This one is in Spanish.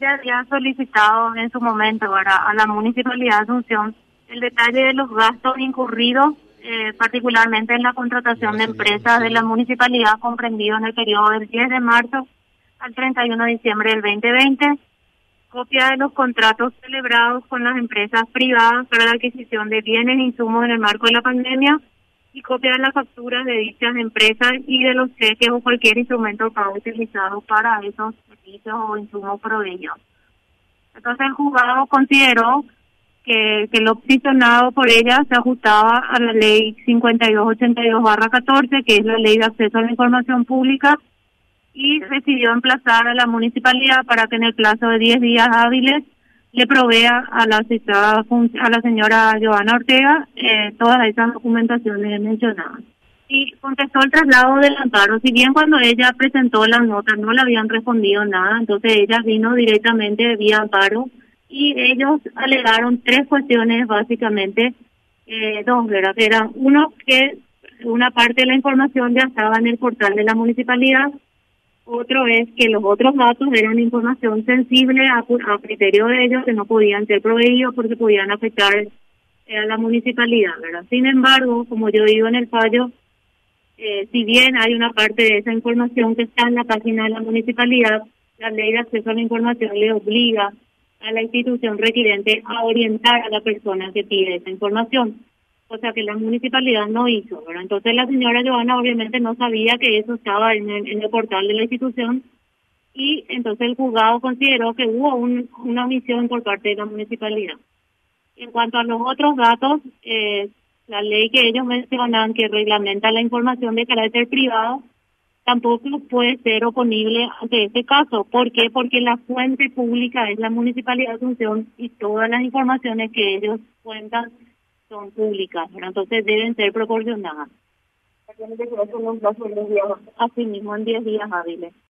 ya había solicitado en su momento a la Municipalidad de Asunción el detalle de los gastos incurridos, eh, particularmente en la contratación de empresas de la municipalidad comprendido en el periodo del 10 de marzo al 31 de diciembre del 2020, copia de los contratos celebrados con las empresas privadas para la adquisición de bienes e insumos en el marco de la pandemia y copia de las facturas de dichas empresas y de los cheques o cualquier instrumento de pago utilizado para esos o insumos proveídos. Entonces el juzgado consideró que, lo peticionado por ella se ajustaba a la ley 5282-14, que es la ley de acceso a la información pública, y decidió emplazar a la municipalidad para que en el plazo de 10 días hábiles le provea a la citada, a la señora Joana Ortega eh, todas esas documentaciones mencionadas. Y contestó el traslado del amparo, si bien cuando ella presentó las notas no le habían respondido nada, entonces ella vino directamente vía amparo y ellos alegaron tres cuestiones básicamente, eh, dos, ¿verdad? Era uno que una parte de la información ya estaba en el portal de la municipalidad, otro es que los otros datos eran información sensible a, criterio de ellos que no podían ser proveídos porque podían afectar a la municipalidad, ¿verdad? Sin embargo, como yo digo en el fallo, eh, si bien hay una parte de esa información que está en la página de la municipalidad, la ley de acceso a la información le obliga a la institución requirente a orientar a la persona que pide esa información o sea que la municipalidad no hizo. Entonces la señora Joana obviamente no sabía que eso estaba en el, portal de la institución y entonces el juzgado consideró que hubo una omisión por parte de la municipalidad. En cuanto a los otros datos, eh, la ley que ellos mencionan que reglamenta la información de carácter privado tampoco puede ser oponible ante este caso. ¿Por qué? Porque la fuente pública es la Municipalidad de Asunción y todas las informaciones que ellos cuentan son públicas, entonces deben ser proporcionadas. Así mismo en 10 días hábiles.